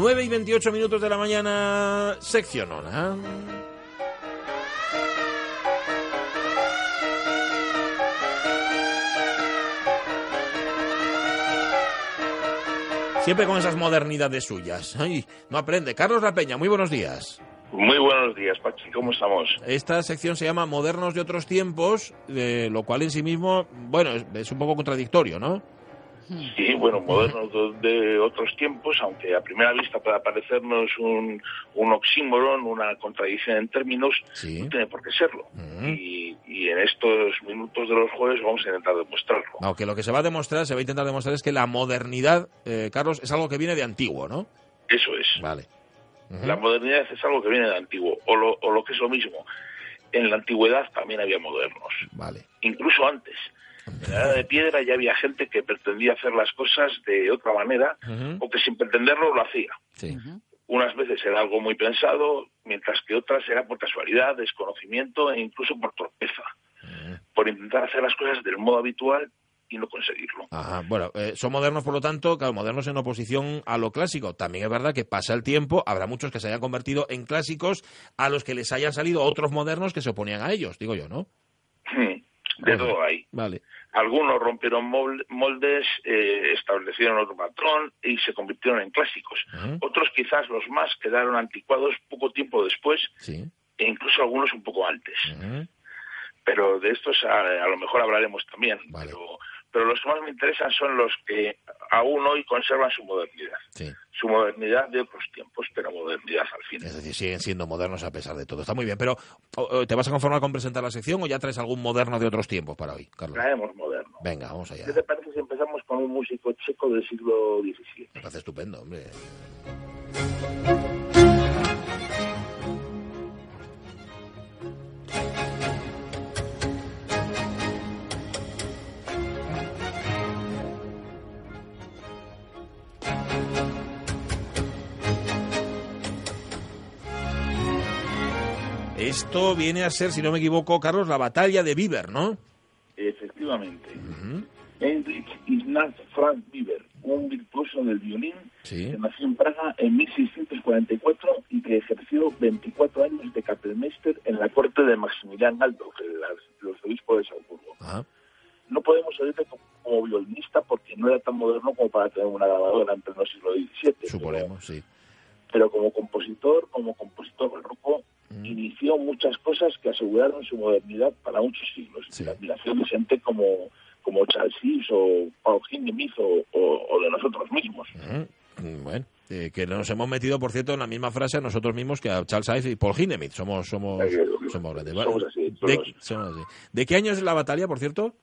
9 y 28 minutos de la mañana, sección hora. Siempre con esas modernidades suyas. Ay, no aprende. Carlos La Peña, muy buenos días. Muy buenos días, Pachi. ¿Cómo estamos? Esta sección se llama Modernos de otros tiempos, de lo cual en sí mismo, bueno, es, es un poco contradictorio, ¿no? Sí, bueno, modernos de otros tiempos, aunque a primera vista pueda parecernos un, un oxímoron, una contradicción en términos, Sí. no tiene por qué serlo. Y, y en estos minutos de los jueves vamos a intentar demostrarlo. Aunque lo que se va a demostrar, se va a intentar demostrar es que la modernidad, eh, Carlos, es algo que viene de antiguo, ¿no? Eso es. Vale. La modernidad es algo que viene de antiguo, o lo, o lo que es lo mismo. En la antigüedad también había modernos, Vale. incluso antes. En la edad de piedra ya había gente que pretendía hacer las cosas de otra manera o que sin pretenderlo lo hacía. Sí. Unas veces era algo muy pensado, mientras que otras era por casualidad, desconocimiento e incluso por torpeza, por intentar hacer las cosas del modo habitual y no conseguirlo. Ajá. Bueno, eh, son modernos, por lo tanto, claro, modernos en oposición a lo clásico. También es verdad que pasa el tiempo, habrá muchos que se hayan convertido en clásicos a los que les hayan salido otros modernos que se oponían a ellos, digo yo, ¿no? De todo hay. Vale. Algunos rompieron mol- moldes, eh, establecieron otro patrón y se convirtieron en clásicos. Otros, quizás los más, quedaron anticuados poco tiempo después Sí. e incluso algunos un poco antes. Pero de estos a, a lo mejor hablaremos también. Vale. Pero, pero los que más me interesan son los que aún hoy conservan su modernidad. Sí. Su modernidad de otros tiempos, pero modernidad al fin. Es decir, siguen siendo modernos a pesar de todo. Está muy bien, pero ¿te vas a conformar con presentar la sección o ya traes algún moderno de otros tiempos para hoy, Carlos? Traemos moderno. Venga, vamos allá. ¿Qué te parece si empezamos con un músico checo del siglo XVII? Me parece estupendo, hombre. Esto viene a ser, si no me equivoco, Carlos, la batalla de Bieber, ¿no? Efectivamente. Ujú. Heinrich Ignaz Frank Bieber, un virtuoso del violín Sí. que nació en Praga en 1644 y que ejerció 24 años de Kapellmeister en la corte de Maximilian Aldo, que era el arzobispo de Salzburgo. Ajá. No podemos oírle como, violinista porque no era tan moderno como para tener una grabadora en pleno siglo XVII. pero- Suponemos, sí. Pero, como compositor, como compositor barroco, Mm. Inició muchas cosas que aseguraron su modernidad para muchos siglos. Sí. La admiración de gente como, como Charles Ives o Paul Hindemith o, o- o de nosotros mismos. Mm, Bueno, eh, que nos hemos metido, por cierto, en la misma frase a nosotros mismos que a Charles Ives y Paul Hindemith. Somos, somos, somos grandes. somos así, ¿De, todos. somos así. ¿De qué año es la batalla, por cierto?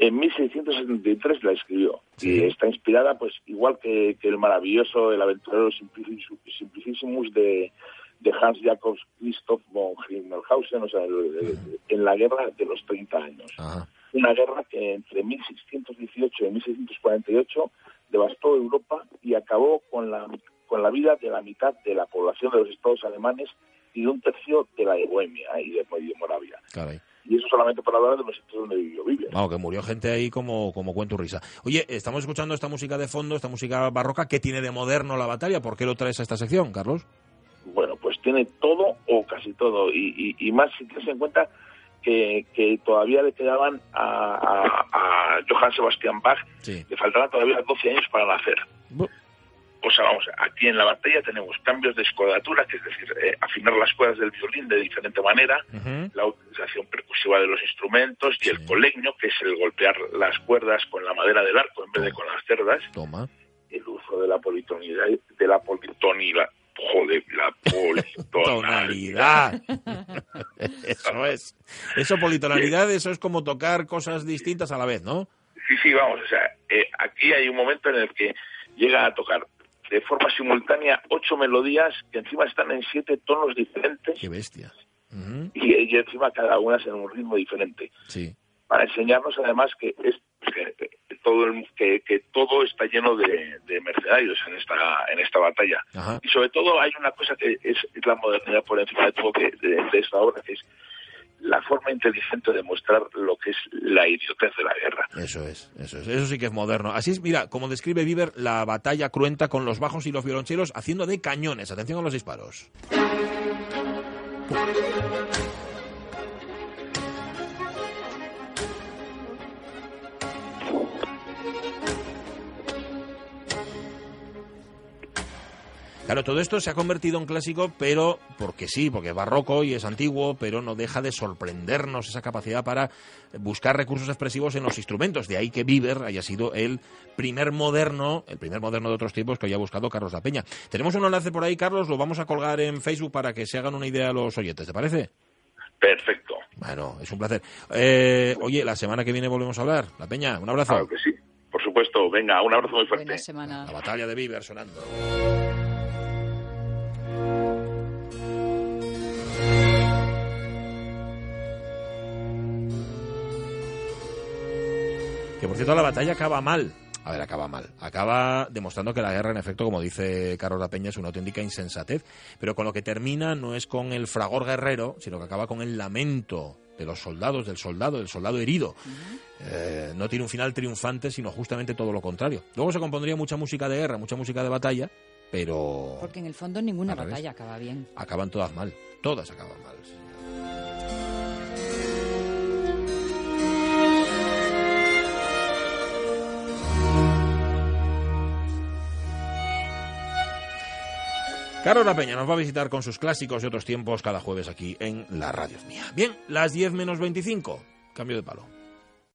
En 1673 la escribió Sí. y está inspirada, pues igual que, que el maravilloso, el aventurero Simplici- Simplicissimus de, de Hans Jakob Christoph von Himmelhausen, o sea, en la guerra de los 30 años. Ajá. Una guerra que entre 1618 y 1648 devastó Europa y acabó con la, con la vida de la mitad de la población de los estados alemanes y de un tercio de la de Bohemia y de, y de Moravia. Caray. Y eso solamente para hablar de los sitios donde vivió Biblia. Vamos, que murió gente ahí como, como cuento risa. Oye, estamos escuchando esta música de fondo, esta música barroca. ¿Qué tiene de moderno la batalla? ¿Por qué lo traes a esta sección, Carlos? Pues tiene todo o casi todo. Y, y, y más si tienes en cuenta que, que todavía le quedaban a, a, a Johann Sebastian Bach, Sí. le faltaban todavía 12 años para nacer. Bu- O sea, vamos, aquí en la batalla tenemos cambios de escodatura, que es decir, eh, afinar las cuerdas del violín de diferente manera, la utilización percusiva de los instrumentos y Sí. el colegno, que es el golpear las cuerdas con la madera del arco en vez de con las cerdas, Toma. el uso de la politonalidad, de la politonalidad, joder, la politonalidad. Tonalidad. eso es. Eso, politonalidad, eso es como tocar cosas distintas a la vez, ¿no? Sí, sí, vamos, o sea, eh, aquí hay un momento en el que llega a tocar de forma simultánea ocho melodías que encima están en siete tonos diferentes Qué bestia. Ujú. y, y encima cada una es en un ritmo diferente. Sí. Para enseñarnos además que es todo el- que, que todo está lleno de, de mercenarios en esta en esta batalla Ajá. y sobre todo hay una cosa que es, es la modernidad por encima de todo que, de, de esta obra que es la forma inteligente de mostrar lo que es la idiotez de la guerra. Eso es, eso es, eso sí que es moderno. Así es, mira, como describe Bieber la batalla cruenta con los bajos y los violonchelos haciendo de cañones. Atención a los disparos. Claro, todo esto se ha convertido en clásico, pero porque sí, porque es barroco y es antiguo, pero no deja de sorprendernos esa capacidad para buscar recursos expresivos en los instrumentos. De ahí que Bieber haya sido el primer moderno, el primer moderno de otros tiempos que haya buscado Carlos La Peña. Tenemos un enlace por ahí, Carlos, lo vamos a colgar en Facebook para que se hagan una idea a los oyentes, ¿te parece? Perfecto. Bueno, es un placer. Eh, oye, la semana que viene volvemos a hablar. La Peña, un abrazo. Claro que sí, por supuesto. Venga, un abrazo muy fuerte. Buena semana. La batalla de Bieber sonando. Que por cierto la batalla acaba mal. A ver, acaba mal. Acaba demostrando que la guerra, en efecto, como dice Carlos La Peña, es una auténtica insensatez. Pero con lo que termina no es con el fragor guerrero, sino que acaba con el lamento de los soldados, del soldado, del soldado herido. Eh, no tiene un final triunfante, sino justamente todo lo contrario. Luego se compondría mucha música de guerra, mucha música de batalla, pero... Porque en el fondo ninguna batalla acaba bien. acaban todas mal. Todas acaban mal. Carlos La Peña nos va a visitar con sus clásicos y otros tiempos cada jueves aquí en la radio mía. Bien, las 10 menos 25. Cambio de palo.